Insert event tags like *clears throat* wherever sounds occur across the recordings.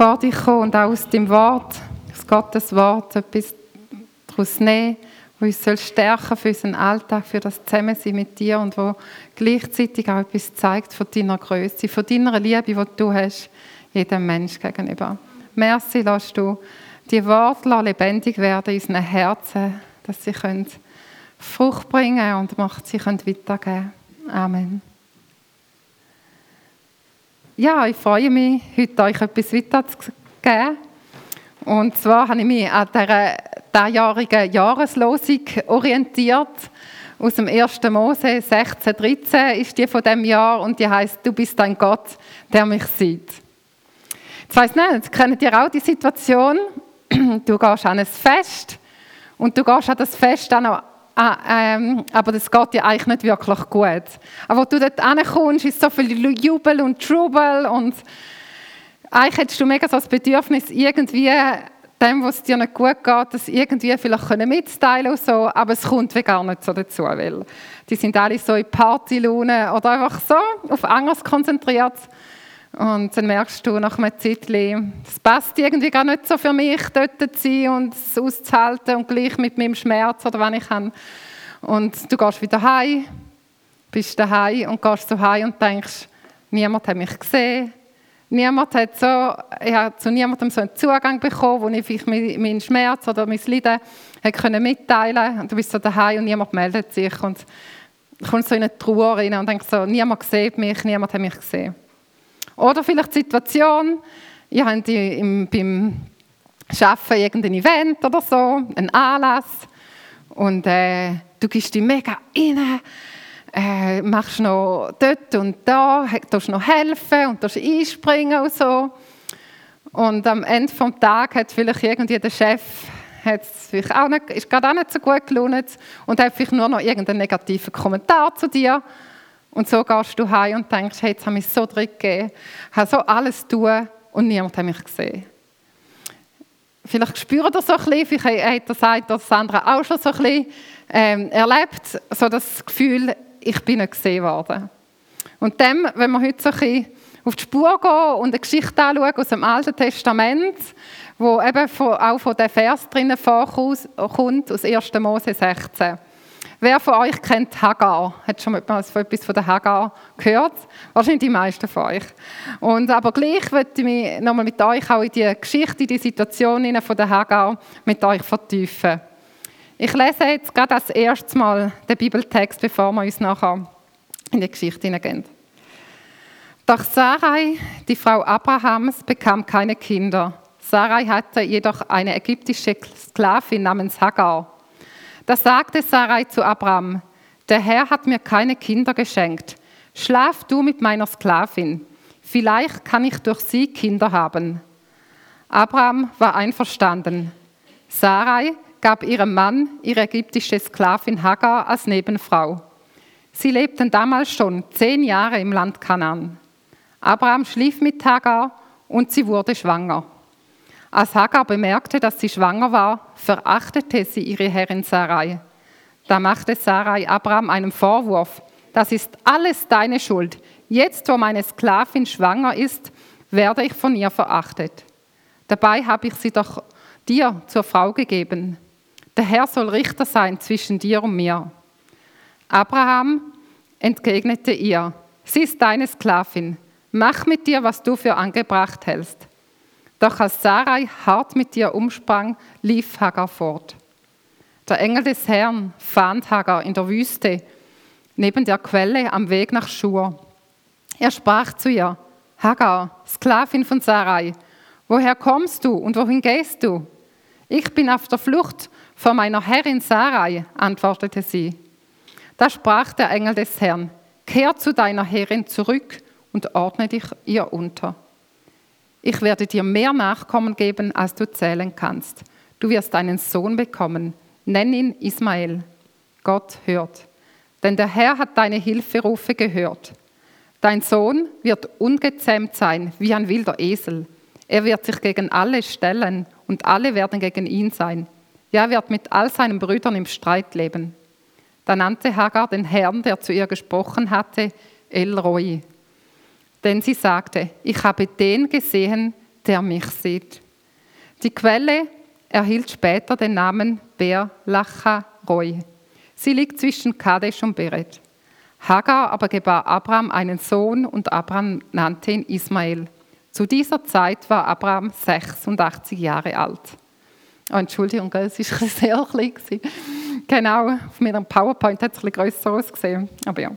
vor dich kommen und auch aus dem Wort, aus Gottes Wort, etwas daraus nehmen, wo uns soll stärken für unseren Alltag, für das Zusammensein mit dir und wo gleichzeitig auch etwas zeigt von deiner Größe, von deiner Liebe, die du hast, jedem Mensch gegenüber. Merci, lass du die Worte lebendig werden in unseren Herzen, dass sie Frucht bringen und macht sie können. Amen. Ja, ich freue mich, heute euch etwas weiterzugeben. Und zwar habe ich mich an dieser diesjährigen Jahreslosung orientiert. Aus dem 1. Mose 16, 13 ist die von dem Jahr und die heißt: Du bist ein Gott, der mich sieht. Ich weiß nicht, kennt ihr auch die Situation? *clears throat* Du gehst an ein Fest und du gehst an das Fest dann noch Ah, ähm, aber das geht dir eigentlich nicht wirklich gut. Aber wo du dort ankommst, ist so viel Jubel und Trubel und eigentlich hättest du mega so das Bedürfnis, irgendwie dem, was dir nicht gut geht, das irgendwie vielleicht mitzuteilen und so, aber es kommt wie gar nicht so dazu, weil die sind alle so in Partylaune oder einfach so auf anderes konzentriert. Und dann merkst du nach einem Zeitchen, es passt irgendwie gar nicht so für mich, dort zu sein und es auszuhalten und gleich mit meinem Schmerz oder was ich kann. Und du gehst wieder heim, bist daheim und gehst so heim und denkst, niemand hat mich gesehen. Niemand hat so, ich habe zu niemandem so einen Zugang bekommen, wo ich meinen Schmerz oder mein Leiden können mitteilen Und du bist so daheim und niemand meldet sich und kommst so in eine Trauer rein und denkst so, niemand sieht mich, niemand hat mich gesehen. Oder vielleicht die Situation, ihr habt im, beim Arbeiten irgendein Event oder so, einen Anlass und äh, du gehst dich mega rein, äh, machst noch dort und da, tust noch helfen und tust einspringen und so. Und am Ende des Tages hat vielleicht irgendwie der Chef auch nicht, ist gerade auch nicht so gut gelaunt und hat vielleicht nur noch irgendeinen negativen Kommentar zu dir und so gehst du heim und denkst, hey, jetzt habe ich so drin gegeben, habe so alles tun und niemand hat mich gesehen. Vielleicht spürt ihr so ein bisschen, vielleicht hat das eine oder das andere auch schon so ein bisschen ähm, erlebt, so das Gefühl, ich bin nicht gesehen worden. Und dem, wenn wir heute so ein bisschen auf die Spur gehen und eine Geschichte anschauen aus dem Alten Testament, wo eben auch von dem Vers drinnen vorkommt, aus 1. Mose 16. Wer von euch kennt Hagar? Hat schon mal etwas von der Hagar gehört? Wahrscheinlich die meisten von euch. Und, aber gleich möchte ich mich nochmal mit euch auch in die Geschichte, in die Situation von der Hagar mit euch vertiefen. Ich lese jetzt gerade als erstes Mal den Bibeltext, bevor wir uns nachher in die Geschichte hineingehen. Doch Sarai, die Frau Abrahams, bekam keine Kinder. Sarai hatte jedoch eine ägyptische Sklavin namens Hagar. Da sagte Sarai zu Abraham, der Herr hat mir keine Kinder geschenkt. Schlaf du mit meiner Sklavin. Vielleicht kann ich durch sie Kinder haben. Abraham war einverstanden. Sarai gab ihrem Mann ihre ägyptische Sklavin Hagar als Nebenfrau. Sie lebten damals schon zehn Jahre im Land Kanaan. Abraham schlief mit Hagar und sie wurde schwanger. Als Hagar bemerkte, dass sie schwanger war, verachtete sie ihre Herrin Sarai. Da machte Sarai Abraham einen Vorwurf. Das ist alles deine Schuld. Jetzt, wo meine Sklavin schwanger ist, werde ich von ihr verachtet. Dabei habe ich sie doch dir zur Frau gegeben. Der Herr soll Richter sein zwischen dir und mir. Abraham entgegnete ihr, sie ist deine Sklavin. Mach mit dir, was du für angebracht hältst. Doch als Sarai hart mit ihr umsprang, lief Hagar fort. Der Engel des Herrn fand Hagar in der Wüste, neben der Quelle am Weg nach Schur. Er sprach zu ihr, Hagar, Sklavin von Sarai, woher kommst du und wohin gehst du? Ich bin auf der Flucht vor meiner Herrin Sarai, antwortete sie. Da sprach der Engel des Herrn, kehr zu deiner Herrin zurück und ordne dich ihr unter. Ich werde dir mehr Nachkommen geben, als du zählen kannst. Du wirst einen Sohn bekommen. Nenn ihn Ismael. Gott hört. Denn der Herr hat deine Hilferufe gehört. Dein Sohn wird ungezähmt sein wie ein wilder Esel. Er wird sich gegen alle stellen und alle werden gegen ihn sein. Ja, er wird mit all seinen Brüdern im Streit leben. Da nannte Hagar den Herrn, der zu ihr gesprochen hatte, El Roi, denn sie sagte, ich habe den gesehen, der mich sieht. Die Quelle erhielt später den Namen Ber Lacha Roy. Sie liegt zwischen Kadesh und Beret. Hagar aber gebar Abraham einen Sohn und Abraham nannte ihn Ismael. Zu dieser Zeit war Abraham 86 Jahre alt. Oh, Entschuldigung, es war *laughs* sehr klein. Genau, auf meinem PowerPoint hat es ein bisschen grösser ausgesehen. Aber ja.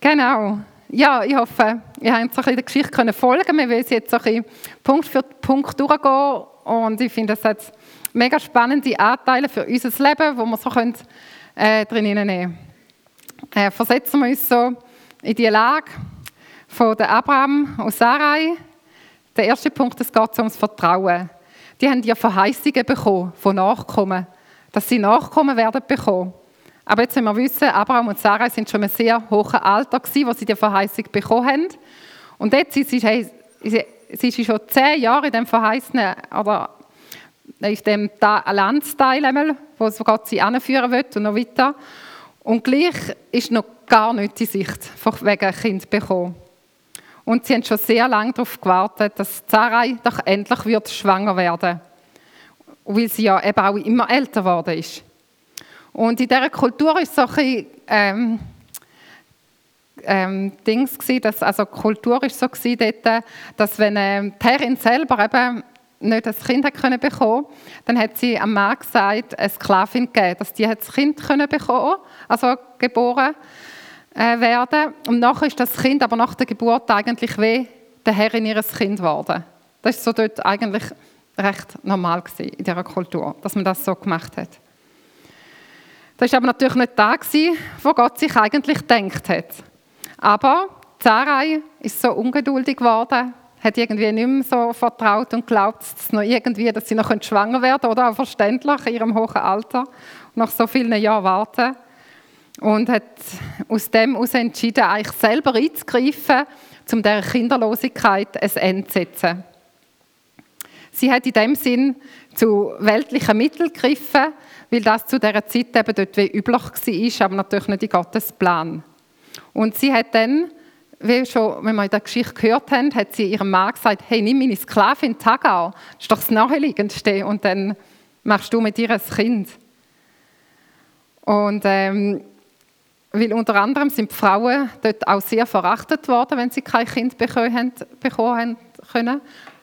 Genau. Ja, ich hoffe, ihr habt so der Geschichte folgen können. Wir wollen jetzt so ein bisschen Punkt für Punkt durchgehen. Und ich finde, es hat mega spannende Anteile für unser Leben, wo wir so können, äh, drin nehmen können. Äh, versetzen wir uns so in die Lage von Abraham und Sarai. Der erste Punkt, es geht ums Vertrauen. Die haben ja Verheißungen bekommen von Nachkommen, dass sie Nachkommen werden bekommen. Aber jetzt müssen wir wissen, Abraham und Sarah sind schon einem sehr hohen Alter gewesen, wo sie die Verheißung bekommen haben. Und jetzt sind sie, sie, sie schon zehn Jahre in dem verheißenen oder in dem Landsteil, wo Gott sie anführen will und noch weiter. Und gleich ist noch gar nicht die Sicht von wegen ein Kind bekommen. Und sie haben schon sehr lange darauf gewartet, dass Sarai doch endlich wird schwanger werden weil sie ja eben auch immer älter geworden ist. Und in dieser Kultur ist so ein bisschen, ähm, ähm, Dings gewesen, dass, also Kultur ist so gewesen dort, dass wenn ähm, die Herrin selber eben nicht das Kind hat bekommen, dann hat sie am Mann gesagt, eine Sklavin gegeben, dass die das Kind können bekommen, also geboren äh, werden. Und nachher ist das Kind aber nach der Geburt eigentlich wie der Herrin ihres Kind geworden. Das ist so dort eigentlich recht normal gewesen in dieser Kultur, dass man das so gemacht hat. Das war aber natürlich nicht da, wo Gott sich eigentlich gedacht hat. Aber Sarai ist so ungeduldig geworden, hat irgendwie nicht mehr so vertraut und glaubt, noch irgendwie, dass sie noch schwanger werden können, oder auch verständlich in ihrem hohen Alter, nach so vielen Jahren warten. Und hat aus dem heraus entschieden, eigentlich selber einzugreifen, um dieser Kinderlosigkeit ein Ende zu setzen. Sie hat in dem Sinn zu weltlichen Mitteln gegriffen, weil das zu dieser Zeit eben dort wie üblich war, aber natürlich nicht in Gottes Plan. Und sie hat dann wie schon, wenn wir in der Geschichte gehört haben, hat sie ihrem Mann gesagt, hey, nimm meine Sklavin Tagar, das ist doch das Naheliegendste und dann machst du mit ihr ein Kind. Und ähm, weil unter anderem sind die Frauen dort auch sehr verachtet worden, wenn sie kein Kind bekommen haben, bekommen können.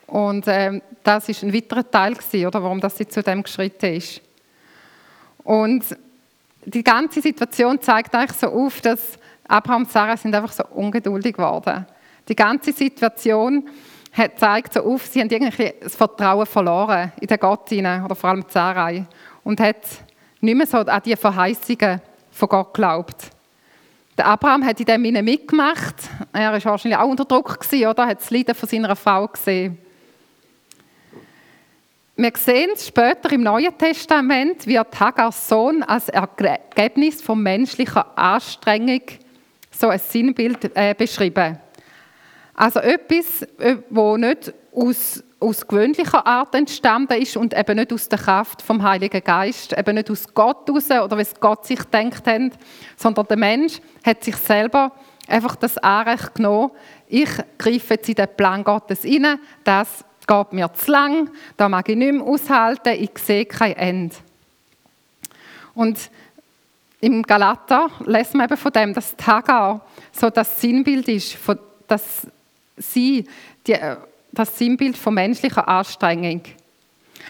Und ähm, das ist ein weiterer Teil gewesen, oder warum das sie zu dem geschritten ist. Und die ganze Situation zeigt eigentlich so auf, dass Abraham und Sarah sind einfach so ungeduldig geworden. Die ganze Situation zeigt so auf, sie haben irgendwie das Vertrauen verloren in den Gott hinein, oder vor allem Sarai. Und hat nicht mehr so an die Verheißungen von Gott geglaubt. Der Abraham hat in dem Sinne mitgemacht. Er war wahrscheinlich auch unter Druck, gewesen, oder? Er hat das Leiden von seiner Frau gesehen. Wir sehen es später im Neuen Testament, wird Hagars Sohn als Ergebnis von menschlicher Anstrengung so ein Sinnbild äh, beschrieben. Also etwas, äh, wo nicht aus, aus gewöhnlicher Art entstanden ist und eben nicht aus der Kraft vom Heiligen Geist, eben nicht aus Gott raus oder wie es Gott sich denkt hat, sondern der Mensch hat sich selber einfach das Anrecht genommen, ich greife jetzt in den Plan Gottes rein, das geht mir zu lang, da mag ich nicht mehr aushalten, ich sehe kein Ende. Und im Galater lesen wir eben von dem, dass Hagar so das Sinnbild ist, dass sie die, äh, das Sinnbild von menschlicher Anstrengung.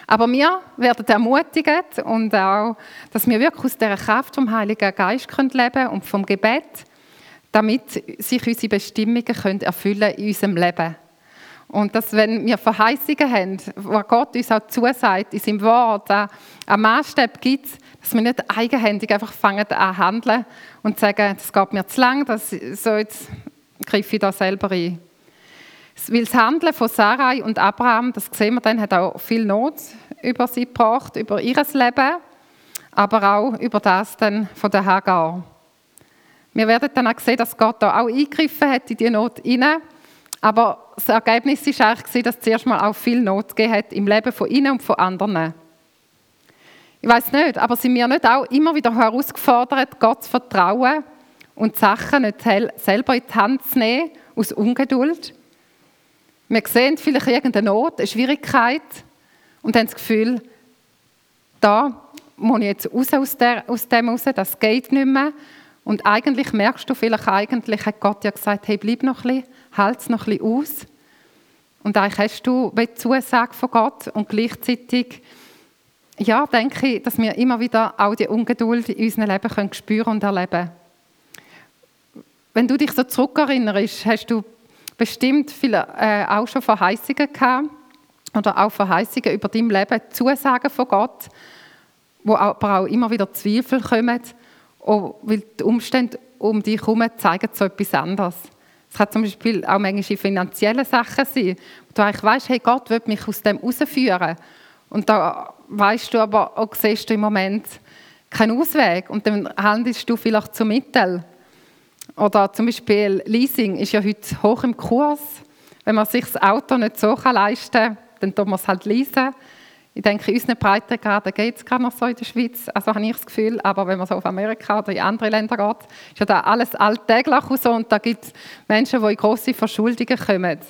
Aber wir werden ermutigt und auch, dass wir wirklich aus der Kraft vom Heiligen Geist leben können und vom Gebet, damit sich unsere Bestimmungen können erfüllen in unserem Leben. Und dass, wenn wir Verheißungen haben, wo Gott uns auch zusagt, in seinem Wort, einen Maßstab gibt, dass wir nicht eigenhändig einfach fangen an handeln und sagen, das geht mir zu lang, das, so jetzt greife ich da selber ein. Weil das Handeln von Sarai und Abraham, das sehen wir dann, hat auch viel Not über sie gebracht, über ihr Leben, aber auch über das dann von der Hagar. Wir werden dann auch sehen, dass Gott da auch eingegriffen hat in die Not hinein aber das Ergebnis war eigentlich, dass es zuerst mal auch viel Not gegeben hat im Leben von ihnen und von anderen. Ich weiß nicht, aber sind wir nicht auch immer wieder herausgefordert, Gott zu vertrauen und Sachen nicht selber in die Hand zu nehmen, aus Ungeduld? Wir sehen vielleicht irgendeine Not, eine Schwierigkeit und haben das Gefühl, da muss ich jetzt raus aus, der, aus dem raus, das geht nicht mehr. Und eigentlich merkst du vielleicht, eigentlich hat Gott ja gesagt, hey, bleib noch ein bisschen, halt es noch ein bisschen aus. Und eigentlich hast du die Zusage von Gott und gleichzeitig ja, denke ich, dass wir immer wieder auch die Ungeduld in unserem Leben können spüren und erleben Wenn du dich so zurückerinnerst, hast du bestimmt viele, äh, auch schon Verheißungen gehabt oder auch Verheißungen über dein Leben, Zusagen von Gott, wo aber auch immer wieder Zweifel kommen, weil die Umstände um dich herum zeigen so etwas anderes. Es kann zum Beispiel auch manchmal finanzielle Sachen sein, wo du eigentlich weißt, hey, Gott will mich aus dem rausführen. Und da weißt du aber auch, siehst du im Moment keinen Ausweg und dann handelst du vielleicht zum Mittel. Oder zum Beispiel Leasing ist ja heute hoch im Kurs. Wenn man sich das Auto nicht so leisten kann, dann tut man es halt leasen. Ich denke, in unseren Breitengraden geht es gerade noch so in der Schweiz, also habe ich das Gefühl. Aber wenn man so auf Amerika oder in andere Länder geht, ist ja da alles alltäglich und so. Und da gibt es Menschen, die in grosse Verschuldungen kommen.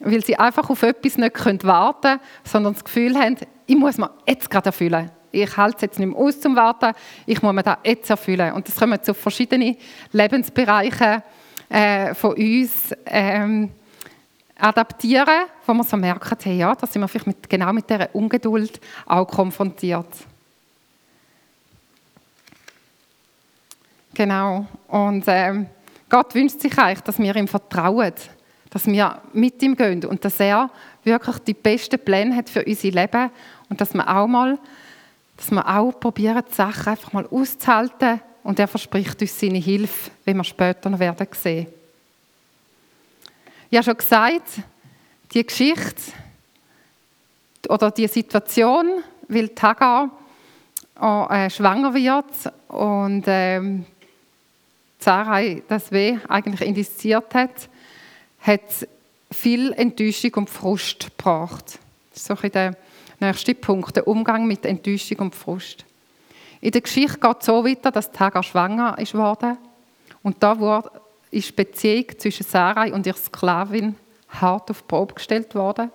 Weil sie einfach auf etwas nicht warten können, sondern das Gefühl haben, ich muss mir jetzt gerade erfüllen. Ich halte es jetzt nicht mehr aus zum Warten, ich muss mir das jetzt erfüllen. Und das kommen zu verschiedenen Lebensbereichen äh, von uns ähm, adaptieren, wo man so merkt, hey, ja, da sind wir vielleicht mit, genau mit dieser Ungeduld auch konfrontiert. Genau. Und ähm, Gott wünscht sich eigentlich, dass wir ihm vertrauen, dass wir mit ihm gehen und dass er wirklich die besten Pläne hat für unser Leben und dass wir auch mal, dass wir auch probieren, die Sachen einfach mal auszuhalten und er verspricht uns seine Hilfe, wie wir später noch werden sehen. Ich habe schon gesagt, die Geschichte oder die Situation, weil auch, äh, schwanger wird und ähm, Sarai das Weh eigentlich indiziert hat, hat viel Enttäuschung und Frust gebracht. Das ist so der nächste Punkt, der Umgang mit Enttäuschung und Frust. In der Geschichte geht es so weiter, dass Hagar schwanger ist worden und da wurde, ist die Beziehung zwischen Sarai und ihrer Sklavin hart auf die Probe gestellt worden.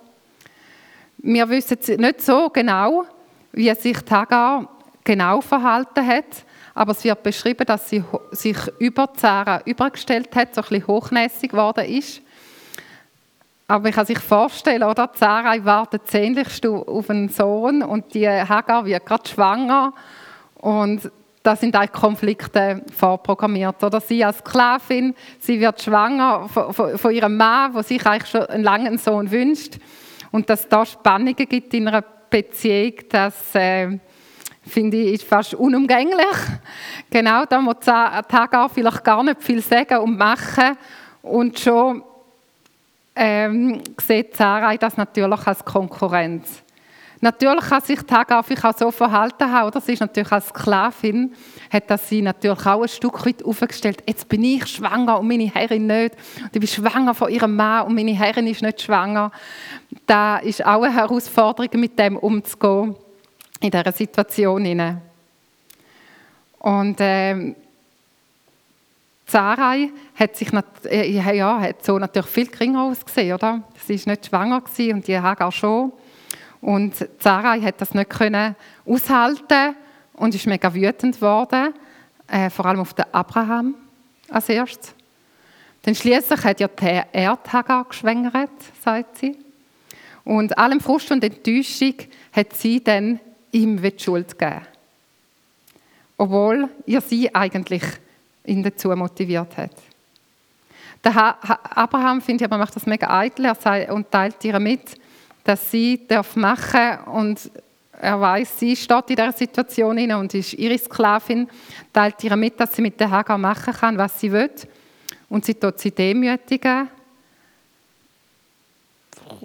Wir wissen nicht so genau, wie sich Hagar genau verhalten hat, aber es wird beschrieben, dass sie sich über Sarah übergestellt hat, so ein hochnäsig geworden ist aber ich kann sich vorstellen, oder? Sarah wartet sehnlichst auf einen Sohn und die Hagar wird gerade schwanger. Und da sind eigentlich Konflikte vorprogrammiert. Oder sie als Sklavin, sie wird schwanger von, von, von ihrem Mann, der sich eigentlich schon einen langen Sohn wünscht. Und dass da Spannungen gibt in einer Beziehung, das äh, finde ich ist fast unumgänglich. *laughs* Genau, da muss Hagar vielleicht gar nicht viel sagen und machen. Und schon ähm, sieht Sarai das natürlich als Konkurrenz. Natürlich kann sich Tagafik auch so verhalten haben, oder? Sie ist natürlich als Sklavin, hat das sie natürlich auch ein Stück weit aufgestellt. Jetzt bin ich schwanger und meine Herrin nicht. Und ich bin schwanger von ihrem Mann und meine Herrin ist nicht schwanger. Da ist auch eine Herausforderung, mit dem umzugehen in dieser Situation. Und ähm, Sarai hat sich äh, ja, hat so natürlich viel geringer ausgesehen, oder? Sie ist nicht schwanger und die Hagar schon. Und Sarai hat das nicht können aushalten und ist mega wütend geworden, äh, vor allem auf den Abraham als erstes. Dann schließlich hat ja der Erd Hagar geschwängert, sagt sie. Und allem Frust und Enttäuschung hat sie dann ihm die Schuld gegeben. Obwohl ihr sie eigentlich ihn dazu motiviert hat. Der Abraham findet aber macht das mega eitel er und teilt ihr mit, dass sie darf machen und er weiß, sie steht in dieser Situation hin und ist ihre Sklavin, teilt ihr mit, dass sie mit der Hagar machen kann, was sie will und sie tut sie demütigen.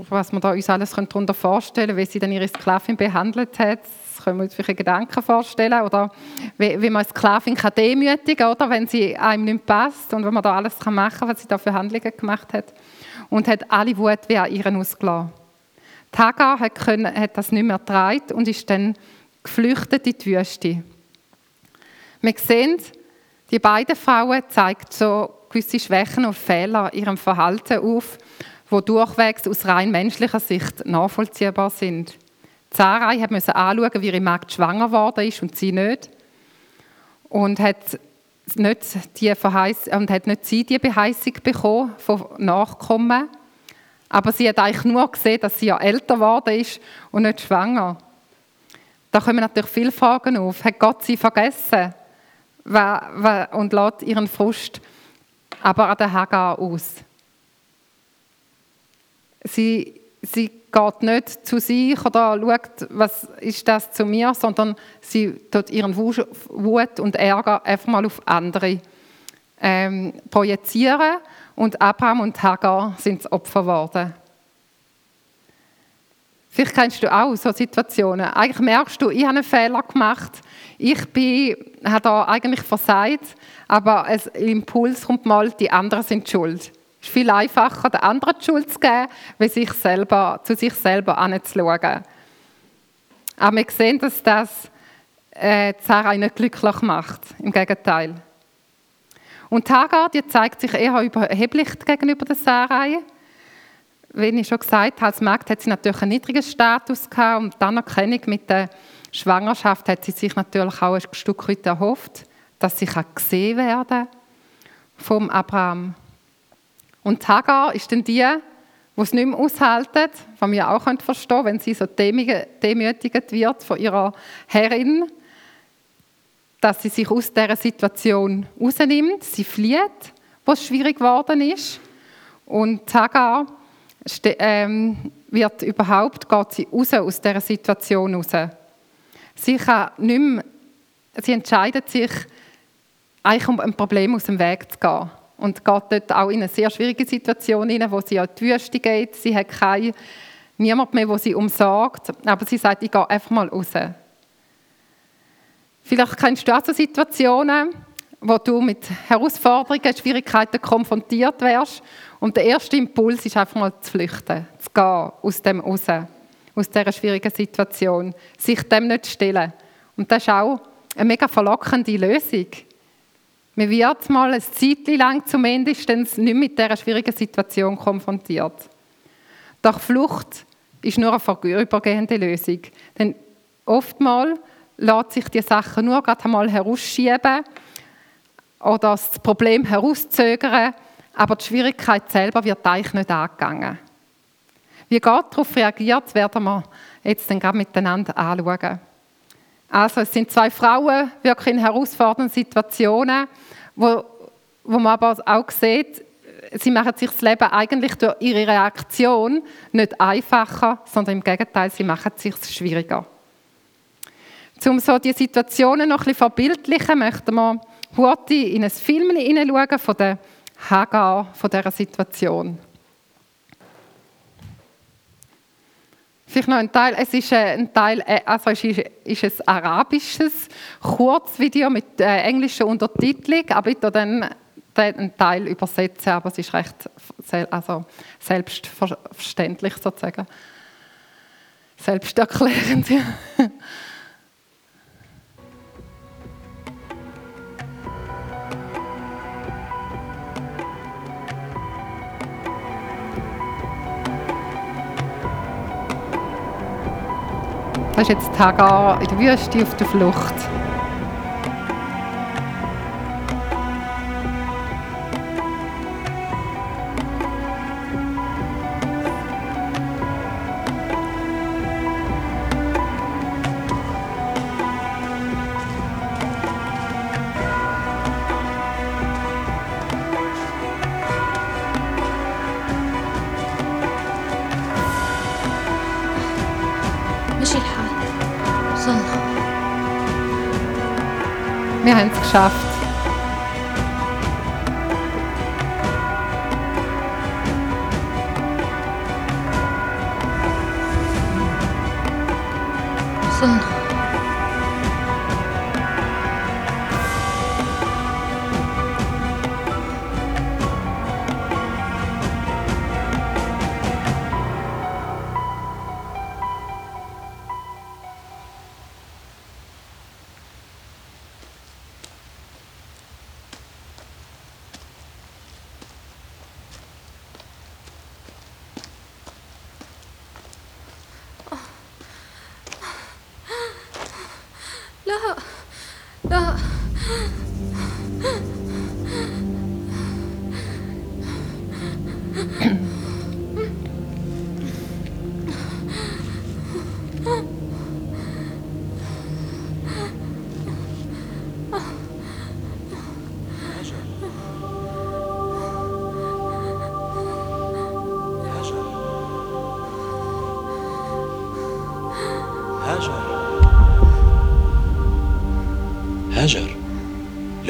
Was man da uns alles darunter vorstellen könnte, wie sie dann ihre Sklavin behandelt hat, können wir uns vielleicht Gedanken vorstellen. Oder wie, wie man eine Sklavin kann demütigen kann, wenn sie einem nicht passt und wenn man da alles machen kann, was sie da für Handlungen gemacht hat. Und hat alle Wut wie an ihren ausgelassen. Hagar hat, können, hat das nicht mehr ertragen und ist dann geflüchtet in die Wüste. Wir sehen, die beiden Frauen zeigen so gewisse Schwächen und Fehler in ihrem Verhalten auf, die durchwegs aus rein menschlicher Sicht nachvollziehbar sind. Sarai musste anschauen, wie ihre Magd schwanger geworden ist und sie nicht. Und hat nicht, die Verheiß und hat nicht sie die Beheißung bekommen von Nachkommen. Aber sie hat eigentlich nur gesehen, dass sie ja älter geworden ist und nicht schwanger. Da kommen natürlich viele Fragen auf. Hat Gott sie vergessen? Und lässt ihren Frust aber an der Hagar aus. Sie, sie geht nicht zu sich oder schaut, was ist das zu mir, sondern sie tut ihren Wut und Ärger einfach mal auf andere ähm, projizieren. Und Abraham und Hagar sind das Opfer geworden. Vielleicht kennst du auch so Situationen. Eigentlich merkst du, ich habe einen Fehler gemacht. Ich bin, habe da eigentlich versagt, aber ein Impuls kommt mal, die anderen sind schuld. Es ist viel einfacher, den anderen die Schuld zu geben, wie sich selber, zu sich selber anzuschauen. Aber wir sehen, dass das äh, Sarah nicht glücklich macht. Im Gegenteil. Und Hagar, die zeigt sich eher überheblich gegenüber der Sarai. Wie ich schon gesagt habe, als Magd hat sie natürlich einen niedrigen Status gehabt und die Anerkennung mit der Schwangerschaft hat sie sich natürlich auch ein Stück weit erhofft, dass sie gesehen werden kann vom Abraham. Und Hagar ist dann die, die es nicht mehr aushalten, was wir auch verstehen wenn sie so demütigt wird von ihrer Herrin, dass sie sich aus dieser Situation rausnimmt. Sie flieht, was schwierig geworden ist. Und Hagar ähm, wird überhaupt, geht sie raus aus dieser Situation raus. Sie, kann nicht mehr, sie entscheidet sich, eigentlich um ein Problem aus dem Weg zu gehen und geht dort auch in eine sehr schwierige Situation hinein, wo sie in die Wüste geht. Sie hat keinen, niemand mehr, der sie umsorgt, aber sie sagt, ich gehe einfach mal raus. Vielleicht kennst du auch so Situationen, wo du mit Herausforderungen, Schwierigkeiten konfrontiert wirst und der erste Impuls ist einfach mal zu flüchten, zu gehen aus dem raus, aus dieser schwierigen Situation, sich dem nicht zu stellen. Und das ist auch eine mega verlockende Lösung. Man wird mal ein Zeitchen lang zumindest nicht mit dieser schwierigen Situation konfrontiert. Doch Flucht ist nur eine vorübergehende Lösung. Denn oftmals lässt sich die Sache nur gerade einmal herausschieben oder das Problem herauszögern, aber die Schwierigkeit selber wird eigentlich nicht angegangen. Wie Gott darauf reagiert, werden wir jetzt dann gerade miteinander anschauen. Also es sind zwei Frauen wirklich in herausfordernden Situationen, wo, wo man aber auch sieht, sie machen sich das Leben eigentlich durch ihre Reaktion nicht einfacher, sondern im Gegenteil, sie machen es sich schwieriger. Um so die Situationen noch ein bisschen verbildlichen, möchten wir heute in ein Film hineinschauen von der Hagar, von dieser Situation. Vielleicht noch ein Teil, es ist äh, ein Teil, äh, also es ist, ein arabisches Kurzvideo mit äh, englischer Untertitelung, aber ich dann einen Teil übersetzen, aber es ist recht also selbstverständlich sozusagen. Selbsterklärend. *laughs* Das ist jetzt Hagar in der Wüste auf der Flucht.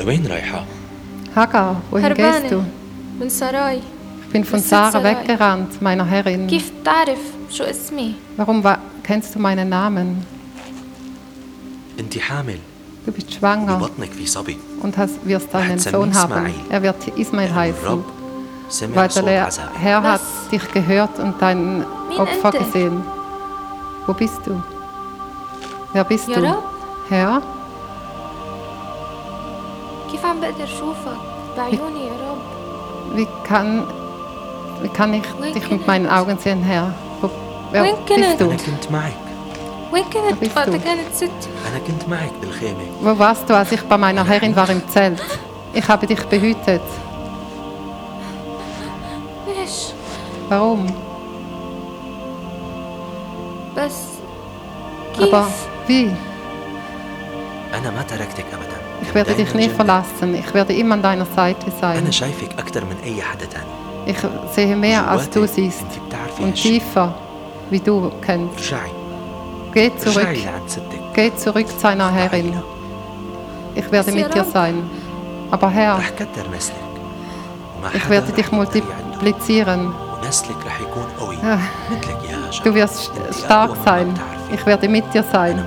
لوين رايحة؟ Hagar, wohin gehst du? هربانة من سراي Ich bin von Bis Sarah Sarai. weggerannt, meiner Herrin. كيف بتعرف شو اسمي؟ Warum wa- kennst du meinen Namen? أنت حامل Du bist schwanger ببطنك في صبي und hast, wirst einen Hat sie Sohn haben. Ismail? Er wird Ismail لأن heißen, الرب سمع weil صوت der عذابي Herr hat Was? dich gehört und dein Wen Opfer ente? gesehen. Wo bist du? Wer bist يا du? رب Herr, كيف عم بقدر اشوفك بعيوني يا رب؟ wie kann, wie kann ich Wohin dich mit كنت؟ meinen Augen sehen, Herr? Wo, wer Wohin bist كنت؟ du? أنا كنت معك وين كنت bist وقت du? كانت ستي؟ أنا كنت معك بالخيمة Wo warst du, als ich bei meiner Herrin war im Zelt? Ich habe dich behütet. ليش؟ Warum? بس كيف؟ Aber wie? أنا ما تركتك أبدا ich werde dich nie verlassen. Ich werde immer an deiner Seite sein. Ich sehe mehr, als du siehst. Und tiefer, wie du kennst. Geh zurück. Geh zurück zu deiner Herrin. Ich werde mit dir sein. Aber Herr, ich werde dich multiplizieren. Ah. Du wirst stark sein. Ich werde mit dir sein.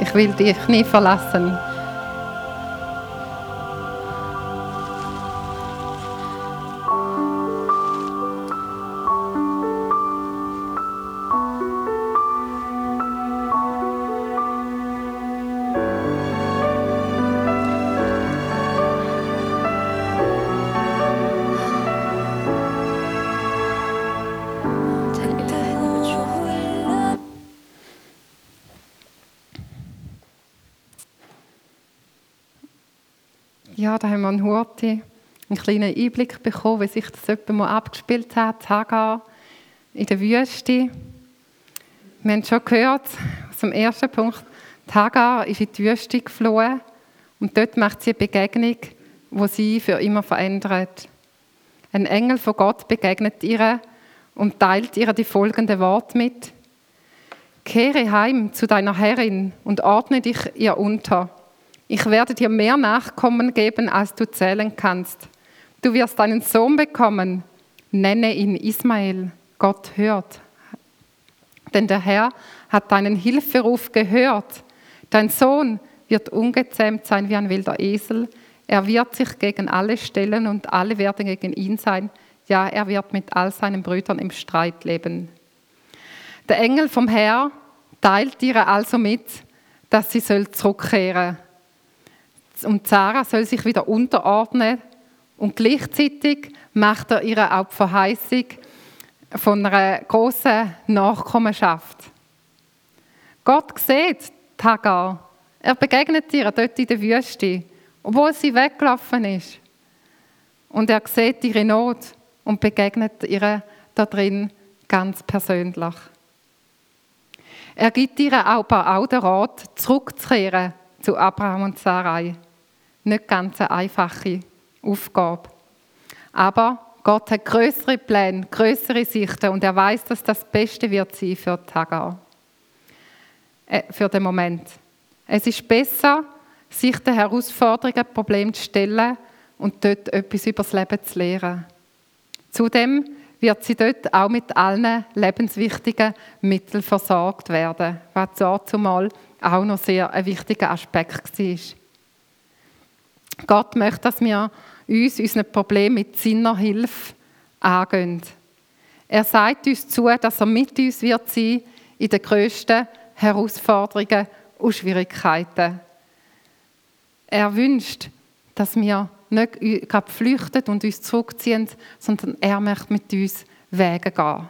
Ich will dich nie verlassen. Da haben wir einen Hurti, einen kleinen Einblick bekommen, wie sich das etwa mal abgespielt hat, Hagar in der Wüste. Wir haben schon gehört, dem ersten Punkt, die Hagar ist in die Wüste geflohen und dort macht sie eine Begegnung, wo sie für immer verändert. Ein Engel von Gott begegnet ihr und teilt ihr die folgenden Worte mit. Kehre heim zu deiner Herrin und ordne dich ihr unter. Ich werde dir mehr Nachkommen geben, als du zählen kannst. Du wirst einen Sohn bekommen. Nenne ihn Ismael. Gott hört. Denn der Herr hat deinen Hilferuf gehört. Dein Sohn wird ungezähmt sein wie ein wilder Esel. Er wird sich gegen alle stellen und alle werden gegen ihn sein. Ja, er wird mit all seinen Brüdern im Streit leben. Der Engel vom Herr teilt ihr also mit, dass sie zurückkehren soll. Und Sarah soll sich wieder unterordnen. Und gleichzeitig macht er ihr auch die Verheißung von einer großen Nachkommenschaft. Gott sieht Hagar. Er begegnet ihr dort in der Wüste, obwohl sie weggelaufen ist. Und er sieht ihre Not und begegnet ihr da drin ganz persönlich. Er gibt ihr aber auch den Rat, zurückzukehren zu Abraham und Sarai. Nicht ganz eine einfache Aufgabe. Aber Gott hat größere Pläne, größere Sichten und er weiß, dass das Beste wird sein für Hagar. Äh, für den Moment. Es ist besser, sich den Herausforderungen, Problemen zu stellen und dort etwas über das Leben zu lernen. Zudem wird sie dort auch mit allen lebenswichtigen Mitteln versorgt werden, was zumal auch noch sehr ein wichtiger Aspekt war. Gott möchte, dass wir uns unseren Problem mit seiner Hilfe angehen. Er sagt uns zu, dass er mit uns wird sein in den grössten Herausforderungen und Schwierigkeiten. Er wünscht, dass wir nicht gerade flüchten und uns zurückziehen, sondern er möchte mit uns Wege gehen.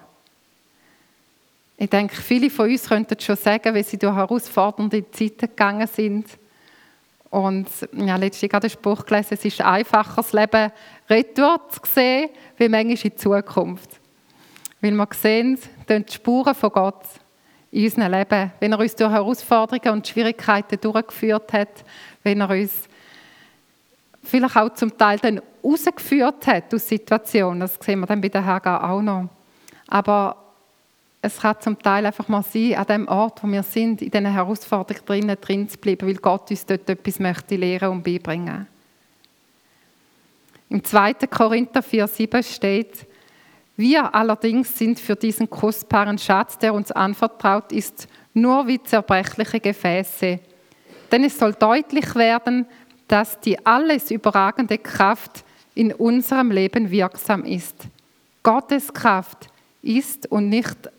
Ich denke, viele von uns könnten schon sagen, wie sie durch herausfordernde Zeiten gegangen sind. Und ja, letztens gerade einen Spruch gelesen, es ist einfacher, das Leben retour zu sehen, wie manchmal in Zukunft. Weil wir sehen, die Spuren von Gott in unserem Leben, wenn er uns durch Herausforderungen und Schwierigkeiten durchgeführt hat, wenn er uns vielleicht auch zum Teil dann rausgeführt hat aus Situationen. Das sehen wir dann bei der Hagar auch noch. Aber es kann zum Teil einfach mal sein, an dem Ort, wo wir sind, in diesen Herausforderungen drin zu bleiben, weil Gott uns dort etwas möchte lehren und beibringen. Im 2. Korinther 4,7 steht, wir allerdings sind für diesen kostbaren Schatz, der uns anvertraut ist, nur wie zerbrechliche Gefäße. Denn es soll deutlich werden, dass die alles überragende Kraft in unserem Leben wirksam ist. Gottes Kraft ist und nicht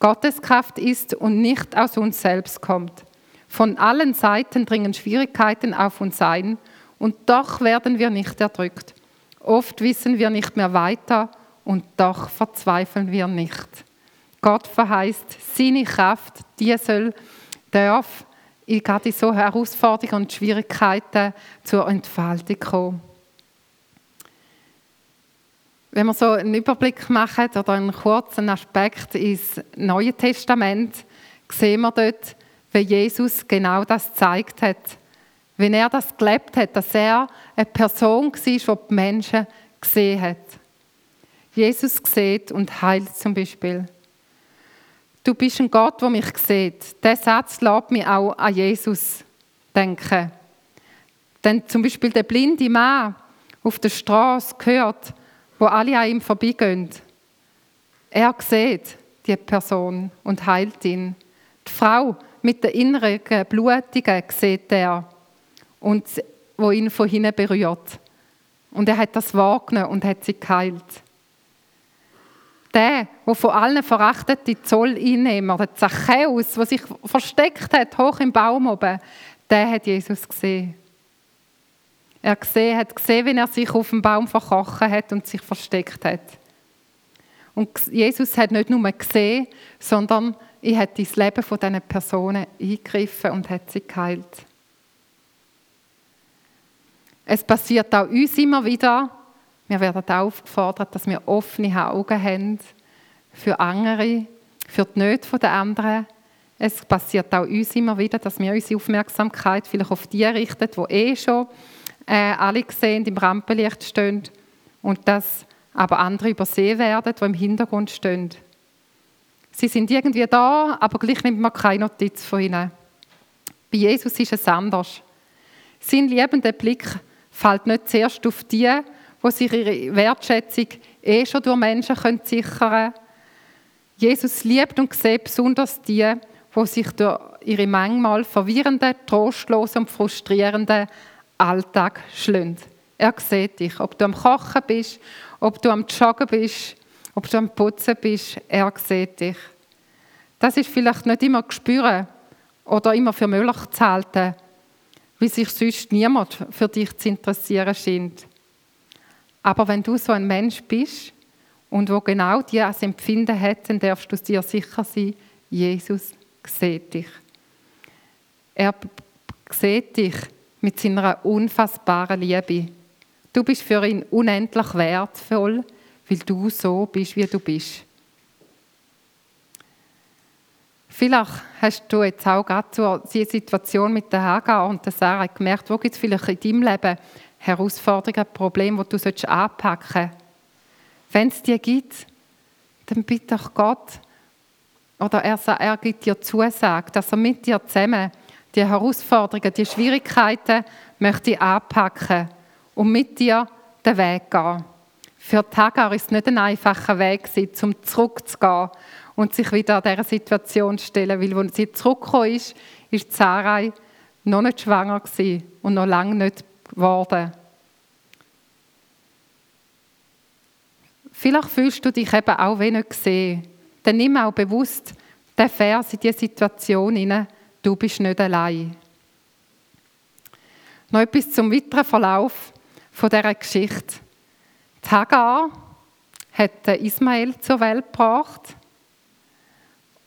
Gottes Kraft ist und nicht aus uns selbst kommt. Von allen Seiten dringen Schwierigkeiten auf uns ein und doch werden wir nicht erdrückt. Oft wissen wir nicht mehr weiter und doch verzweifeln wir nicht. Gott verheißt, seine Kraft, die soll, darf gerade in so Herausforderungen und Schwierigkeiten zur Entfaltung kommen. Wenn wir so einen Überblick machen oder einen kurzen Aspekt ins Neue Testament, sehen wir dort, wie Jesus genau das gezeigt hat. Wenn er das gelebt hat, dass er eine Person war, die die Menschen gesehen hat. Jesus sieht und heilt zum Beispiel. Du bist ein Gott, der mich sieht. Der Satz lässt mich auch an Jesus denken. Denn zum Beispiel der blinde Mann auf der Straße gehört, wo alle an ihm vorbeigehen. Er sieht die Person und heilt ihn. Die Frau mit der inneren Blutungen sieht er und wo ihn von hinten berührt. Und er hat das wahrgenommen und hat sie geheilt. Der, der von allen verachtete Zolleinnehmer, der Zachäus, der sich versteckt hat, hoch im Baum oben, der hat Jesus gesehen. Er gesehen, hat gesehen, wie er sich auf dem Baum verkrochen hat und sich versteckt hat. Und Jesus hat nicht nur gesehen, sondern er hat ins Leben von diesen Personen eingegriffen und hat sie geheilt. Es passiert auch uns immer wieder. Wir werden aufgefordert, dass wir offene Augen haben für andere, für die Nöte der anderen. Es passiert auch uns immer wieder, dass wir unsere Aufmerksamkeit vielleicht auf die richten, die eh schon äh, alle sehen, im Rampenlicht stehen und dass aber andere übersehen werden, die im Hintergrund stehen. Sie sind irgendwie da, aber gleich nimmt man keine Notiz von ihnen. Bei Jesus ist es anders. Sein liebender Blick fällt nicht zuerst auf die, die sich ihre Wertschätzung eh schon durch Menschen können sichern können. Jesus liebt und sieht besonders die, die sich durch ihre manchmal verwirrenden, trostlosen und frustrierenden Alltag schlönt. Er sieht dich, ob du am Kochen bist, ob du am Joggen bist, ob du am Putzen bist, er sieht dich. Das ist vielleicht nicht immer spüren oder immer für möglich zu halten, wie sich sonst niemand für dich zu interessieren scheint. Aber wenn du so ein Mensch bist und wo genau dieses Empfinden hat, dann darfst du dir sicher sein, Jesus sieht dich. Er sieht dich mit seiner unfassbaren Liebe. Du bist für ihn unendlich wertvoll, weil du so bist, wie du bist. Vielleicht hast du jetzt auch gerade zur Situation mit der Hagar und der Sarah gemerkt, wo gibt es vielleicht in deinem Leben Herausforderungen, Probleme, die du anpacken solltest. Wenn es die gibt, dann bitte Gott, oder er, er gibt dir Zusage, dass er mit dir zusammen die Herausforderungen, die Schwierigkeiten möchte ich anpacken und mit dir den Weg gehen. Für Hagar ist es nicht ein einfacher Weg, um zurückzugehen und sich wieder dieser Situation zu stellen. Weil, als sie zurückgekommen ist, ist Sarai noch nicht schwanger und noch lange nicht geworden. Vielleicht fühlst du dich eben auch wenig gesehen. Dann nimm auch bewusst den Vers in diese Situation hinein du bist nicht allein. Noch etwas zum weiteren Verlauf dieser Geschichte. Die Hagar hat Ismael zur Welt gebracht.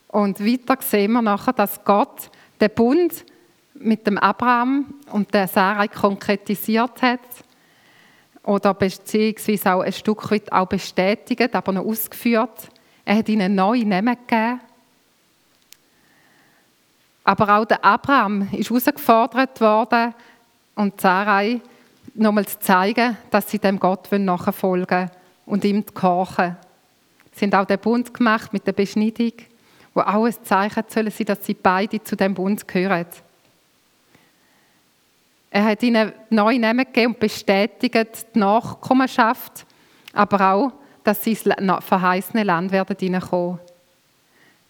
Und weiter sehen wir nachher, dass Gott den Bund mit dem Abraham und der Sarah konkretisiert hat oder beziehungsweise auch ein Stück weit auch bestätigt, aber noch ausgeführt. Er hat ihnen neue Namen gegeben aber auch der Abraham ist herausgefordert worden und Sarai nochmal zu zeigen, dass sie dem Gott nachfolgen wollen und ihm gehorchen. Sie haben auch den Bund gemacht mit der Beschneidung, wo auch ein Zeichen sollen sein, dass sie beide zu dem Bund gehören. Er hat ihnen neue Namen gegeben und bestätigt die Nachkommenschaft, aber auch, dass sie ins verheißene Land werden hineinkommen.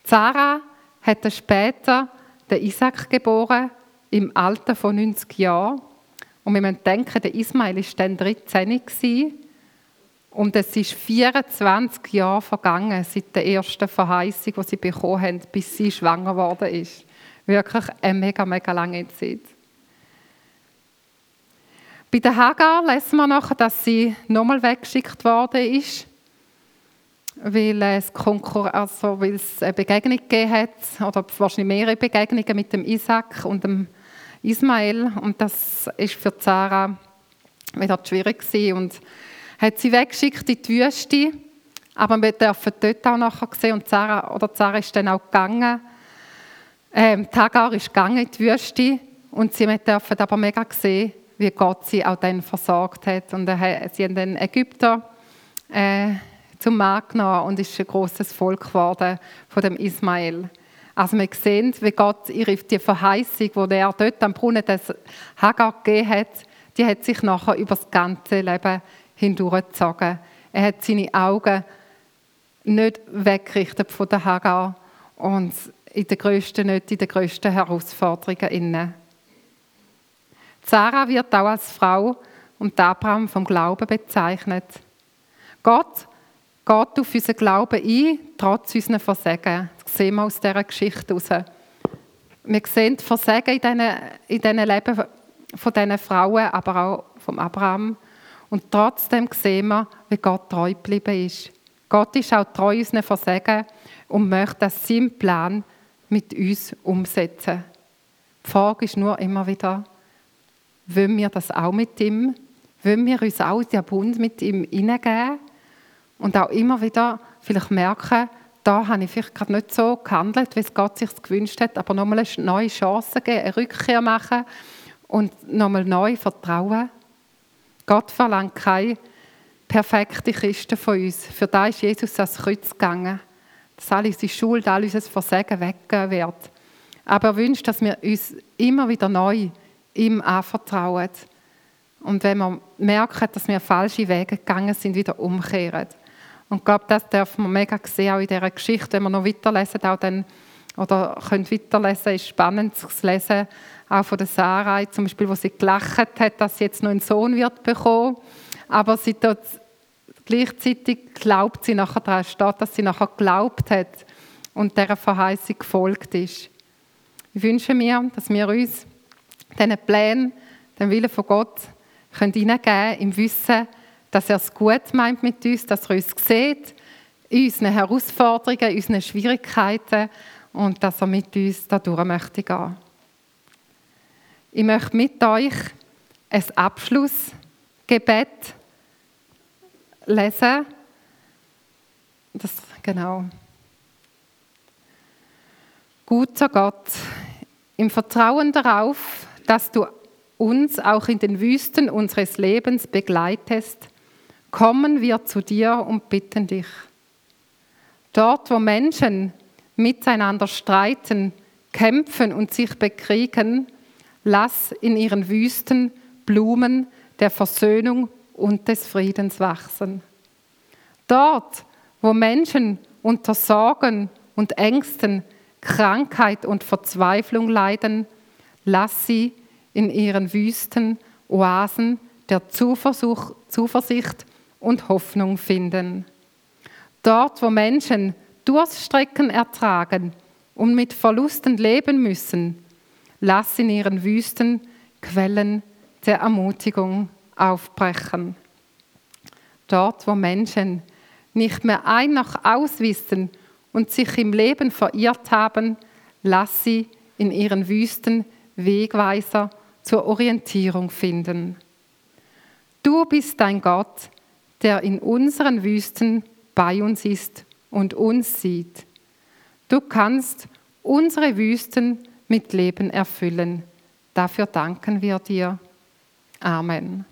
Sarah hat später den Isaac geboren, im Alter von 90 Jahren. Und wir denken, der Ismail war dann 13 und es ist 24 Jahre vergangen seit der ersten Verheißung, die sie bekommen haben, bis sie schwanger geworden ist. Wirklich eine mega, mega lange Zeit. Bei der Hagar lesen wir nachher, dass sie nochmal weggeschickt worden ist, weil es, Konkur also weil es eine Begegnung gegeben hat, oder wahrscheinlich mehrere Begegnungen mit dem Isaac und dem Ismael. Und das ist für Sarah wieder schwierig gewesen. Und hat sie weggeschickt in die Wüste. Aber wir dürfen dort auch nachher sehen, und Sarah, oder Sarah ist dann auch gegangen. Ähm, Tagar ist gegangen in die Wüste und sie dürfen aber mega sehen, wie Gott sie auch dann versorgt hat. Und sie haben den Ägypter äh, zum Mann genommen und ist ein großes Volk geworden von dem Ismael. Also wir sehen, wie Gott ihre, die Verheißung, die er dort am Brunnen des Hagar gegeben hat, die hat sich nachher über das ganze Leben hindurchgezogen. Er hat seine Augen nicht weggerichtet von der Hagar und in der grössten, nicht in den grössten Herausforderungen inne. Sarah wird auch als Frau und Abraham vom Glauben bezeichnet. Gott geht auf unseren Glauben ein, trotz unseren Versagen. Das sehen wir aus dieser Geschichte heraus. Wir sehen die Versagen in diesen, in Leben von diesen Frauen, aber auch von Abraham. Und trotzdem sehen wir, wie Gott treu geblieben ist. Gott ist auch treu unseren Versagen und möchte das seinen Plan mit uns umsetzen. Die Frage ist nur immer wieder, wollen wir das auch mit ihm? Wollen wir uns auch in den Bund mit ihm hineingeben? Und auch immer wieder vielleicht merken, da habe ich vielleicht gerade nicht so gehandelt, wie es Gott sich gewünscht hat, aber nochmal eine neue Chance geben, eine Rückkehr machen und nochmal neu vertrauen. Gott verlangt keine perfekte Christen von uns. Für da ist Jesus ans Kreuz gegangen, dass all unsere Schuld, all unser Versagen weggehen wird. Aber er wünscht, dass wir uns immer wieder neu ihm anvertrauen. Und wenn wir merken, dass wir falsche Wege gegangen sind, wieder umkehren. Und ich glaube, das dürfen wir mega sehen, auch in dieser Geschichte. Wenn wir noch weiterlesen, auch dann, oder können weiterlesen, ist spannend zu lesen, auch von der Sarah, zum Beispiel, wo sie gelacht hat, dass sie jetzt noch einen Sohn wird bekommen. Aber sie dort gleichzeitig glaubt sie nachher daran, steht, dass sie nachher geglaubt hat und dieser Verheißung gefolgt ist. Ich wünsche mir, dass wir uns diesen Plänen, den Willen von Gott, hineingeben können, im Wissen, dass er es gut meint mit uns, dass er uns sieht, unseren Herausforderungen, unseren Schwierigkeiten und dass er mit uns da durch möchte gehen. Ich möchte mit euch ein Abschlussgebet lesen. Das, genau. Guter Gott, im Vertrauen darauf, dass du uns auch in den Wüsten unseres Lebens begleitest, kommen wir zu dir und bitten dich. Dort, wo Menschen miteinander streiten, kämpfen und sich bekriegen, lass in ihren Wüsten Blumen der Versöhnung und des Friedens wachsen. Dort, wo Menschen unter Sorgen und Ängsten, Krankheit und Verzweiflung leiden, lass sie in ihren Wüsten Oasen der Zuversicht und Hoffnung finden. Dort, wo Menschen Durststrecken ertragen und mit Verlusten leben müssen, lass in ihren Wüsten Quellen der Ermutigung aufbrechen. Dort, wo Menschen nicht mehr ein nach auswissen und sich im Leben verirrt haben, lass sie in ihren Wüsten Wegweiser zur Orientierung finden. Du bist ein Gott, der in unseren Wüsten bei uns ist und uns sieht. Du kannst unsere Wüsten mit Leben erfüllen. Dafür danken wir dir. Amen.